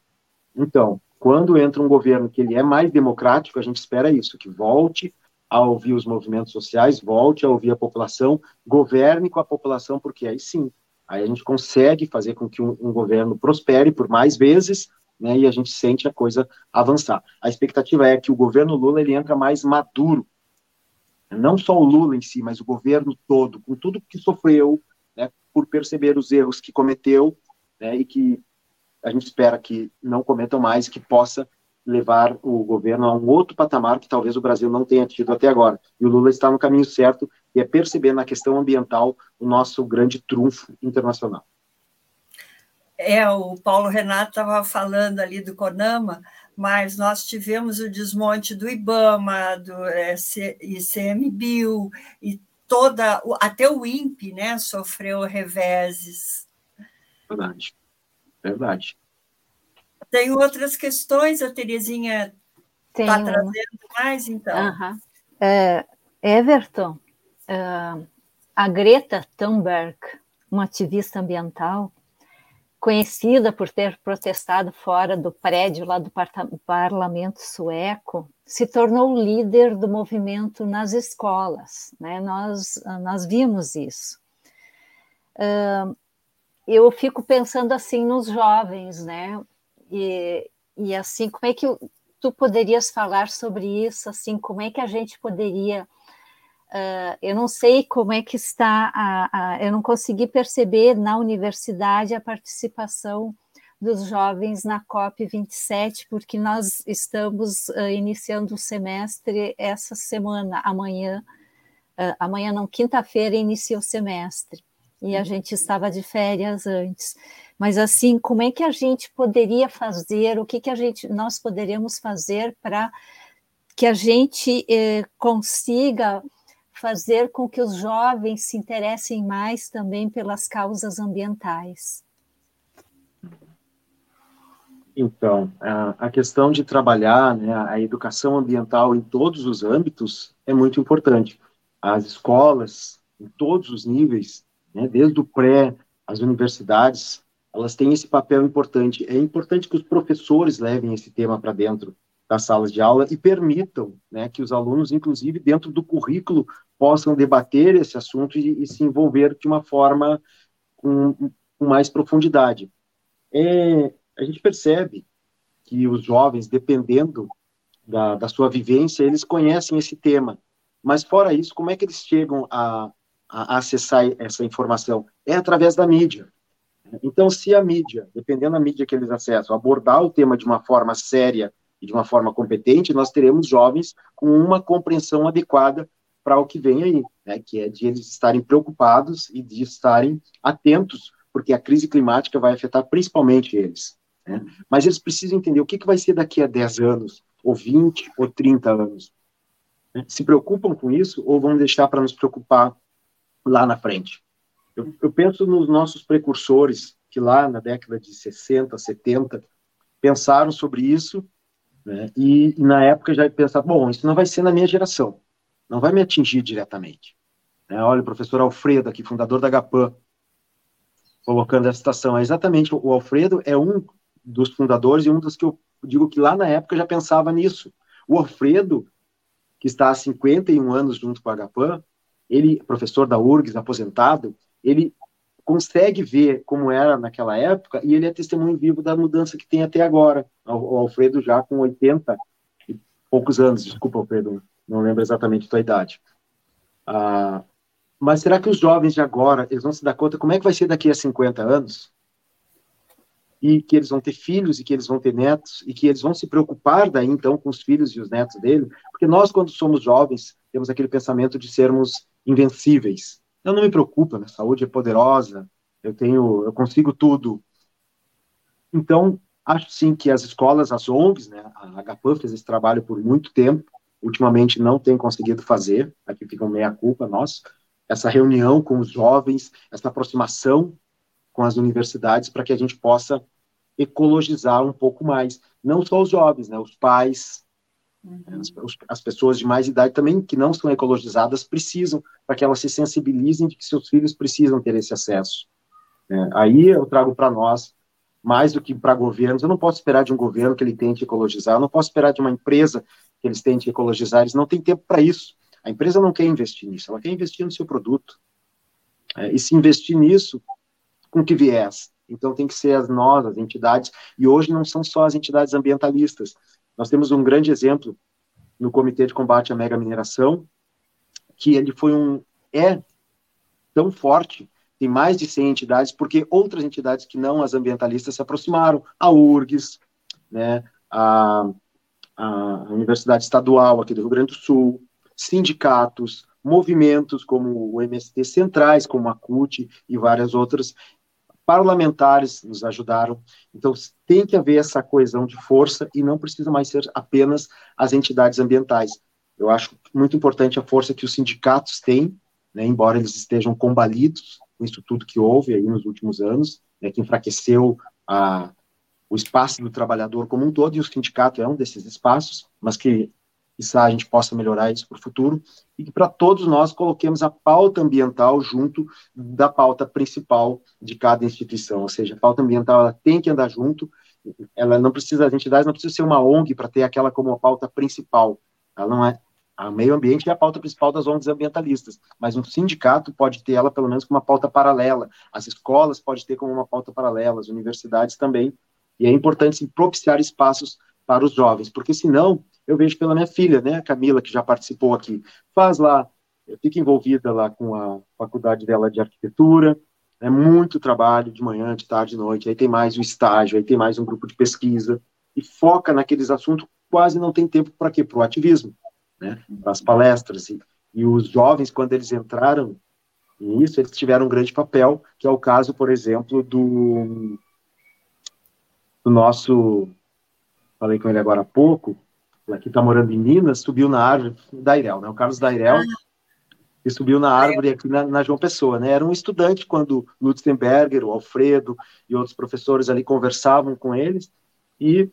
Então, quando entra um governo que ele é mais democrático, a gente espera isso, que volte a ouvir os movimentos sociais, volte a ouvir a população, governe com a população, porque aí sim Aí a gente consegue fazer com que um, um governo prospere por mais vezes, né, e a gente sente a coisa avançar. A expectativa é que o governo Lula ele entra mais maduro, não só o Lula em si, mas o governo todo, com tudo que sofreu, né, por perceber os erros que cometeu, né, e que a gente espera que não cometam mais, que possa levar o governo a um outro patamar que talvez o Brasil não tenha tido até agora. E o Lula está no caminho certo e é perceber na questão ambiental o nosso grande trunfo internacional. É, o Paulo Renato estava falando ali do CONAMA, mas nós tivemos o desmonte do IBAMA, do ICMBio, e toda, até o INPE né, sofreu reveses. Verdade, verdade. Tem outras questões, a Terezinha está trazendo mais, então. Uhum. É, Everton, uh, a Greta Thunberg, uma ativista ambiental, conhecida por ter protestado fora do prédio lá do parlamento sueco, se tornou líder do movimento nas escolas. Né? Nós, nós vimos isso. Uh, eu fico pensando assim nos jovens, né? E, e assim, como é que tu poderias falar sobre isso? Assim, como é que a gente poderia Uh, eu não sei como é que está, a, a, eu não consegui perceber na universidade a participação dos jovens na COP 27, porque nós estamos uh, iniciando o semestre essa semana, amanhã, uh, amanhã não, quinta-feira inicia o semestre, e a gente estava de férias antes. Mas assim, como é que a gente poderia fazer, o que, que a gente, nós poderíamos fazer para que a gente eh, consiga fazer com que os jovens se interessem mais também pelas causas ambientais? Então, a, questão de trabalhar né, a educação ambiental em todos os âmbitos é muito importante. As escolas, em todos os níveis, né, desde o pré às universidades, elas têm esse papel importante. É importante que os professores levem esse tema para dentro das salas de aula e permitam né, que os alunos, inclusive dentro do currículo, possam debater esse assunto e, e se envolver de uma forma com, com mais profundidade. É, a gente percebe que os jovens, dependendo da, da, sua vivência, eles conhecem esse tema. Mas, fora isso, como é que eles chegam a, a acessar essa informação? É através da mídia. Então, se a mídia, dependendo da mídia que eles acessam, abordar o tema de uma forma séria e de uma forma competente, nós teremos jovens com uma compreensão adequada para o que vem aí, né, que é de eles estarem preocupados e de estarem atentos, porque a crise climática vai afetar principalmente eles. Né? Mas eles precisam entender o que, que vai ser daqui a 10 anos, ou 20, ou 30 anos. Né? Se preocupam com isso ou vão deixar para nos preocupar lá na frente? Eu, eu penso nos nossos precursores, que lá na década de 60, 70, pensaram sobre isso né? E, e, na época já pensava, bom, isso não vai ser na minha geração, não vai me atingir diretamente. Né? Olha, o professor Alfredo, aqui, fundador da GAPAN, colocando essa citação. É exatamente, o Alfredo é um dos fundadores e um dos que eu digo que lá na época já pensava nisso. O Alfredo, que está há 51 anos junto com a Agapan, ele, professor da URGS, aposentado, ele consegue ver como era naquela época e ele é testemunho vivo da mudança que tem até agora. O Alfredo já com 80 e poucos anos, desculpa, Alfredo, não lembro exatamente a tua idade. Ah, mas será que os jovens de agora, eles vão se dar conta como é que vai ser daqui a 50 anos? E que eles vão ter filhos e que eles vão ter netos e que eles vão se preocupar daí então com os filhos e os netos dele? Porque nós, quando somos jovens, temos aquele pensamento de sermos invencíveis. Eu não me preocupo, minha saúde é poderosa, eu tenho, eu consigo tudo. Então, acho sim que as escolas, as ONGs, né, a HPAN fez esse trabalho por muito tempo, ultimamente não tem conseguido fazer, aqui fica meia culpa nossa, essa reunião com os jovens, essa aproximação com as universidades para que a gente possa ecologizar um pouco mais, não só os jovens, né, os pais, uhum. as, as, pessoas de mais idade também que não são ecologizadas precisam para que elas se sensibilizem de que seus filhos precisam ter esse acesso. É, aí eu trago para nós mais do que para governos. Eu não posso esperar de um governo que ele tente ecologizar, eu não posso esperar de uma empresa que eles tentem ecologizar, eles não têm tempo para isso. A empresa não quer investir nisso, ela quer investir no seu produto. É, e se investir nisso, com que viés? Então tem que ser as nós, as entidades, e hoje não são só as entidades ambientalistas. Nós temos um grande exemplo no Comitê de Combate à Mega Mineração, que ele foi um é tão forte, tem mais de 100 entidades, porque outras entidades que não as ambientalistas se aproximaram, a URGS, né, a, a Universidade Estadual aqui do Rio Grande do Sul, sindicatos, movimentos como o MST Centrais, como a CUT e várias outras, parlamentares nos ajudaram. Então, tem que haver essa coesão de força e não precisa mais ser apenas as entidades ambientais. Eu acho muito importante a força que os sindicatos têm, né, embora eles estejam combalidos com isso tudo que houve aí nos últimos anos, né, que enfraqueceu a, o espaço do trabalhador como um todo, e o sindicato é um desses espaços, mas que quizá a gente possa melhorar isso para o futuro, e que para todos nós coloquemos a pauta ambiental junto da pauta principal de cada instituição, ou seja, a pauta ambiental ela tem que andar junto, ela não precisa, as entidades não precisam ser uma ONG para ter aquela como a pauta principal, ela não é, o meio ambiente é a pauta principal das ONGs ambientalistas, mas um sindicato pode ter ela pelo menos como uma pauta paralela, as escolas podem ter como uma pauta paralela, as universidades também, e é importante sim, propiciar espaços para os jovens, porque senão eu vejo pela minha filha, né, a Camila, que já participou aqui, faz lá, fica envolvida lá com a faculdade dela de arquitetura, é muito trabalho de manhã, de tarde, de noite, aí tem mais o estágio, aí tem mais um grupo de pesquisa, e foca naqueles assuntos, quase não tem tempo para quê? Para o ativismo, né, para as palestras, e, e os jovens, quando eles entraram nisso, eles tiveram um grande papel, que é o caso, por exemplo, do, do nosso, falei com ele agora há pouco, que está morando em Minas, subiu na árvore, Dairel, né? O Carlos Dairel, que subiu na árvore aqui na, na, João Pessoa, né? Era um estudante quando Lutzenberger, o Alfredo e outros professores ali conversavam com eles, e o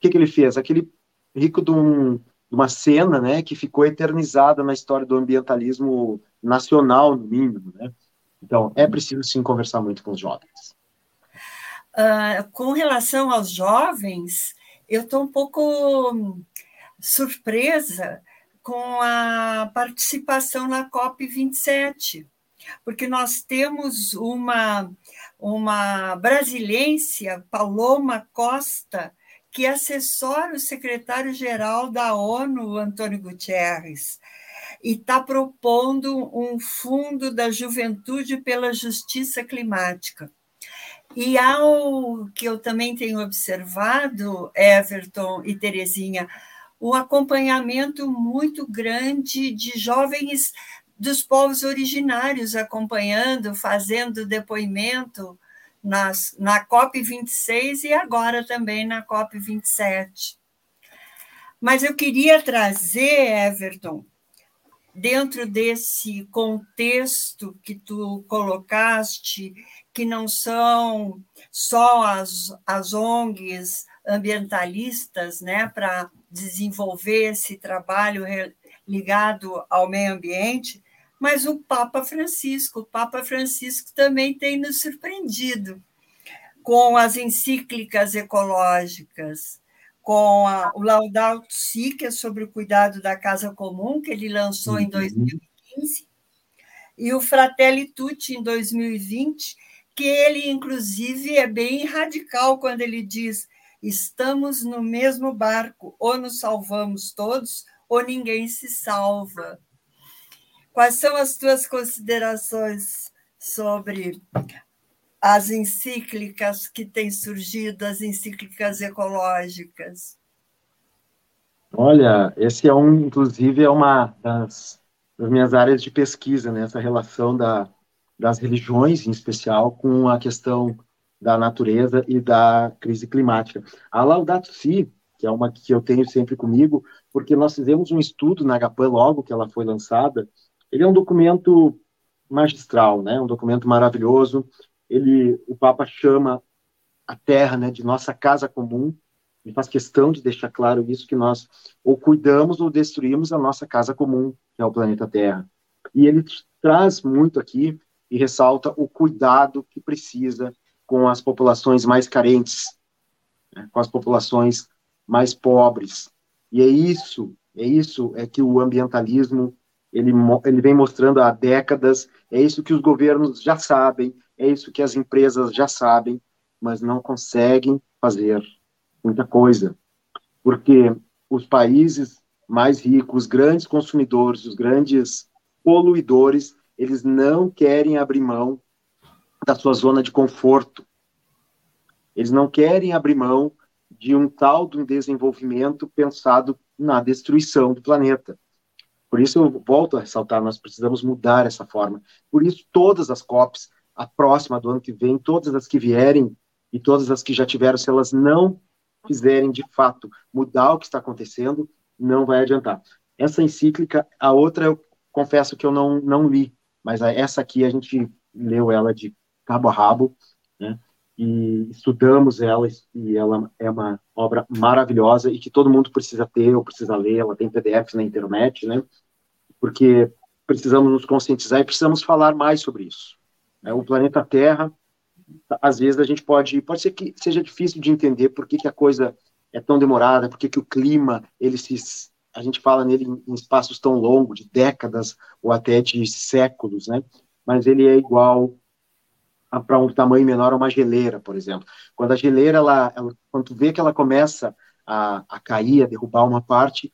que, que ele fez? Aquele rico de, um, de uma cena, né, que ficou eternizada na história do ambientalismo nacional, no mínimo, né? Então, é preciso sim conversar muito com os jovens. Uh, com relação aos jovens, eu estou um pouco surpresa com a participação na COP27, porque nós temos uma, uma brasileira, Paloma Costa, que assessora o secretário-geral da ONU, Antônio Guterres, e está propondo um fundo da juventude pela justiça climática. E ao que eu também tenho observado, Everton e Terezinha, o acompanhamento muito grande de jovens dos povos originários acompanhando, fazendo depoimento nas, na COP26 e agora também na COP27. Mas eu queria trazer, Everton, dentro desse contexto que tu colocaste, que não são só as, as ONGs ambientalistas, né, para desenvolver esse trabalho ligado ao meio ambiente, mas o Papa Francisco, o Papa Francisco também tem nos surpreendido com as encíclicas ecológicas, com a, o Laudato Si, que é sobre o cuidado da casa comum, que ele lançou uhum. em 2015, e o Fratelli Tutti em 2020, que ele, inclusive, é bem radical quando ele diz: estamos no mesmo barco, ou nos salvamos todos, ou ninguém se salva. Quais são as tuas considerações sobre as encíclicas que têm surgido, as encíclicas ecológicas? Olha, esse é um, inclusive, é uma das das minhas áreas de pesquisa, né, essa relação da, das religiões, em especial, com a questão da natureza e da crise climática. A Laudato Si, que é uma que eu tenho sempre comigo, porque nós fizemos um estudo na HPAN logo que ela foi lançada. Ele é um documento magistral, né? Um documento maravilhoso. Ele, o Papa chama a Terra, né, de nossa casa comum. Ele faz questão de deixar claro isso que nós ou cuidamos ou destruímos a nossa casa comum, que é o planeta Terra. E ele traz muito aqui e ressalta o cuidado que precisa com as populações mais carentes, né, com as populações mais pobres. E é isso, é isso é que o ambientalismo ele, ele vem mostrando há décadas, é isso que os governos já sabem, é isso que as empresas já sabem, mas não conseguem fazer muita coisa. Porque os países mais ricos, os grandes consumidores, os grandes poluidores, eles não querem abrir mão da sua zona de conforto. Eles não querem abrir mão de um tal de um desenvolvimento pensado na destruição do planeta. Por isso eu volto a ressaltar, nós precisamos mudar essa forma. Por isso todas as COPs, a próxima do ano que vem, todas as que vierem e todas as que já tiveram, se elas não fizerem de fato mudar o que está acontecendo, não vai adiantar. Essa encíclica, a outra eu confesso que eu não, não li, mas essa aqui a gente leu ela de cabo a rabo, né? E estudamos ela e ela é uma obra maravilhosa e que todo mundo precisa ter ou precisa ler. Ela tem PDFs na internet, né? Porque precisamos nos conscientizar e precisamos falar mais sobre isso. Né? O planeta Terra, às vezes a gente pode, pode ser que seja difícil de entender por que, que a coisa é tão demorada, por que, que o clima, ele se, a gente fala nele em, espaços tão longos, de décadas ou até de séculos, né? Mas ele é igual para um tamanho menor a uma geleira, por exemplo. Quando a geleira, ela, ela quando tu vê que ela começa a, a cair, a derrubar uma parte,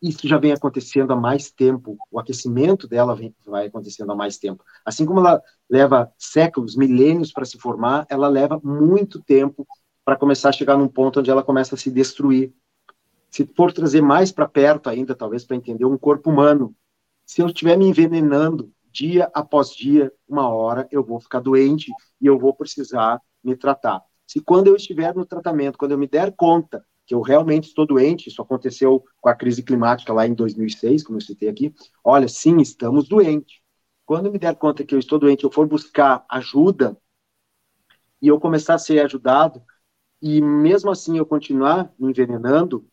isso já vem acontecendo há mais tempo. O aquecimento dela vem, vai acontecendo há mais tempo. Assim como ela leva séculos, milênios para se formar, ela leva muito tempo para começar a chegar num ponto onde ela começa a se destruir. Se for trazer mais para perto ainda, talvez para entender um corpo humano, se eu estiver me envenenando dia após dia, uma hora eu vou ficar doente e eu vou precisar me tratar. Se quando eu estiver no tratamento, quando eu me der conta que eu realmente estou doente, isso aconteceu com a crise climática lá em 2006, como eu citei aqui, olha, sim, estamos doentes. Quando me der conta que eu estou doente, eu for buscar ajuda e eu começar a ser ajudado, e mesmo assim eu continuar me envenenando,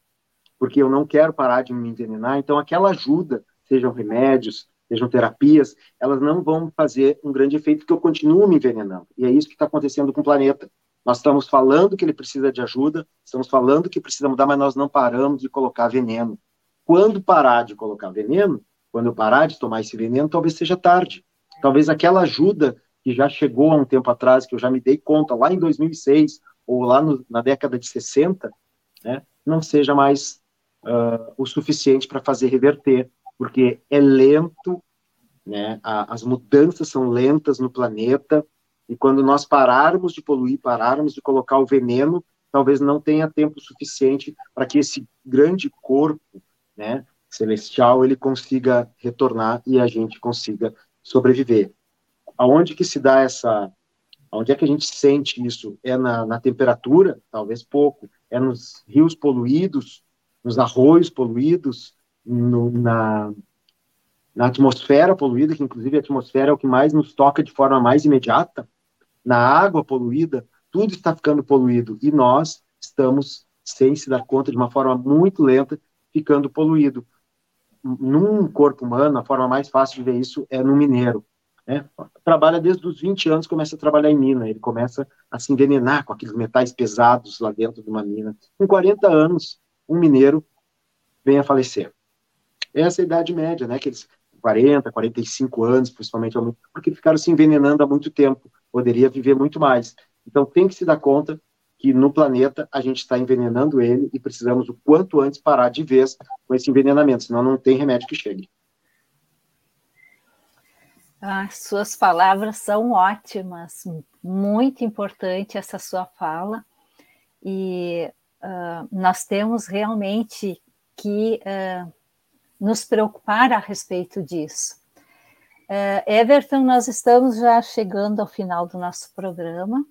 porque eu não quero parar de me envenenar, então aquela ajuda, sejam remédios, sejam terapias, elas não vão fazer um grande efeito, porque eu continuo me envenenando. E é isso que está acontecendo com o planeta. Nós estamos falando que ele precisa de ajuda, estamos falando que precisa mudar, mas nós não paramos de colocar veneno. Quando parar de colocar veneno, quando eu parar de tomar esse veneno, talvez seja tarde. Talvez aquela ajuda que já chegou há um tempo atrás, que eu já me dei conta lá em 2006, ou lá no, na década de 60, né, não seja mais uh, o suficiente para fazer reverter, porque é lento, né, a, as mudanças são lentas no planeta, e quando nós pararmos de poluir, pararmos de colocar o veneno, talvez não tenha tempo suficiente para que esse grande corpo, né, celestial, ele consiga retornar e a gente consiga sobreviver. Aonde que se dá essa Onde é que a gente sente isso? É na, na temperatura? Talvez pouco. É nos rios poluídos, nos arroios poluídos, no, na, na atmosfera poluída, que inclusive a atmosfera é o que mais nos toca de forma mais imediata, na água poluída, tudo está ficando poluído e nós estamos, sem se dar conta, de uma forma muito lenta, ficando poluído. Num corpo humano, a forma mais fácil de ver isso é no mineiro. Né? Trabalha desde os 20 anos, começa a trabalhar em mina, ele começa a se envenenar com aqueles metais pesados lá dentro de uma mina. Com 40 anos, um mineiro venha a falecer. Essa é a idade média, né? Aqueles 40, 45 anos, principalmente, porque ficaram se envenenando há muito tempo, poderia viver muito mais. Então tem que se dar conta que no planeta a gente está envenenando ele e precisamos o quanto antes parar de vez com esse envenenamento, senão não tem remédio que chegue. As suas palavras são ótimas, muito importante essa sua fala, e uh, nós temos realmente que uh, nos preocupar a respeito disso. Uh, Everton, nós estamos já chegando ao final do nosso programa,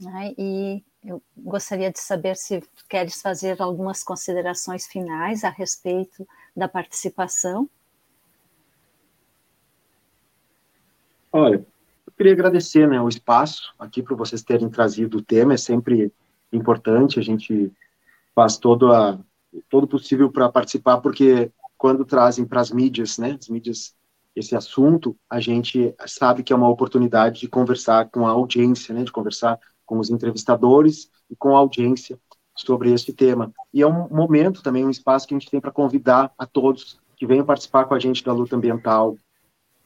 né, e eu gostaria de saber se queres fazer algumas considerações finais a respeito da participação. Olha, eu queria agradecer né, o espaço aqui para vocês terem trazido o tema, é sempre importante, a gente faz todo, a, todo o possível para participar, porque quando trazem para as mídias, né, as mídias, esse assunto, a gente sabe que é uma oportunidade de conversar com a audiência, né, de conversar com os entrevistadores e com a audiência sobre esse tema. E é um momento também, um espaço que a gente tem para convidar a todos que venham participar com a gente da luta ambiental.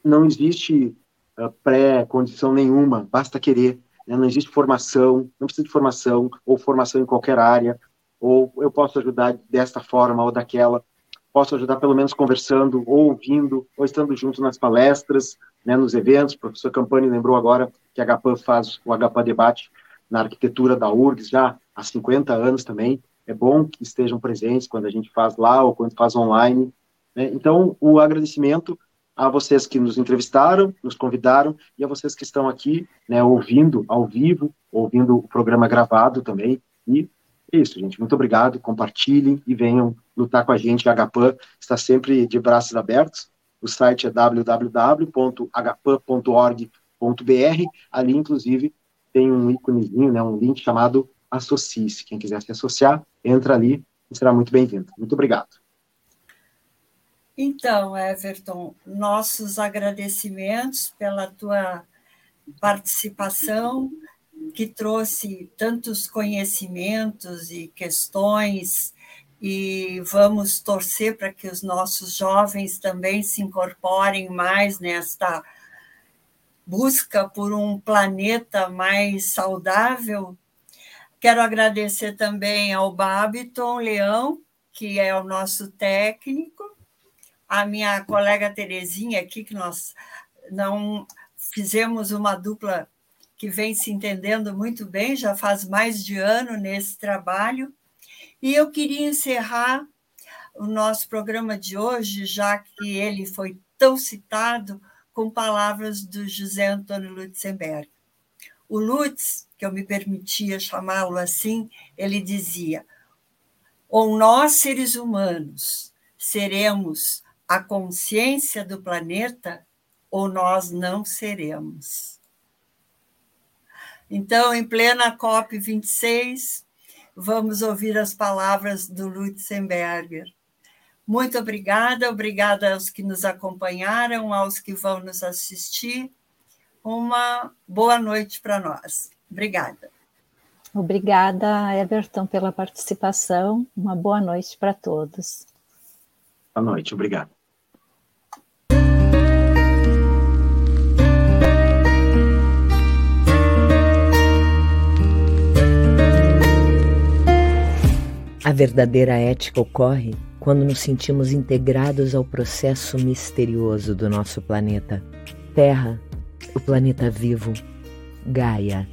Não existe uh, pré-condição nenhuma, basta querer. Né? Não existe formação, não precisa de formação, ou formação em qualquer área, ou eu posso ajudar desta forma ou daquela. Posso ajudar pelo menos conversando, ou ouvindo, ou estando junto nas palestras, né, nos eventos. O professor Campani lembrou agora que a HPAN faz o HPAN Debate na arquitetura da URGS já há 50 anos também. É bom que estejam presentes quando a gente faz lá ou quando faz online. Né? Então, o agradecimento a vocês que nos entrevistaram, nos convidaram, e a vocês que estão aqui, né, ouvindo ao vivo, ouvindo o programa gravado também. E isso, gente. Muito obrigado. Compartilhem e venham lutar com a gente. A HPAN está sempre de braços abertos. O site é www.hpan.org.br. Ali, inclusive, tem um íconezinho, né, um link chamado Associe-se. Quem quiser se associar, entra ali e será muito bem-vindo. Muito obrigado. Então, Everton, nossos agradecimentos pela tua participação, que trouxe tantos conhecimentos e questões, e vamos torcer para que os nossos jovens também se incorporem mais nesta busca por um planeta mais saudável. Quero agradecer também ao Babiton Leão, que é o nosso técnico, a minha colega Terezinha aqui, que nós não fizemos uma dupla que vem se entendendo muito bem, já faz mais de ano nesse trabalho. E eu queria encerrar o nosso programa de hoje, já que ele foi tão citado, com palavras do José Antônio Lutzenberg. O Lutz, que eu me permitia chamá-lo assim, ele dizia: ou nós, seres humanos, seremos a consciência do planeta, ou nós não seremos. Então, em plena COP26, vamos ouvir as palavras do Lutzenberger. Muito obrigada, obrigada aos que nos acompanharam, aos que vão nos assistir. Uma boa noite para nós. Obrigada. Obrigada, Everton, pela participação. Uma boa noite para todos. Boa noite, obrigado. A verdadeira ética ocorre quando nos sentimos integrados ao processo misterioso do nosso planeta. Terra, o planeta vivo, Gaia.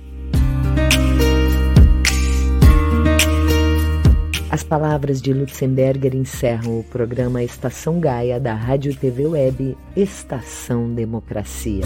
As palavras de Lutzenberger encerram o programa Estação Gaia da Rádio TV Web Estação Democracia.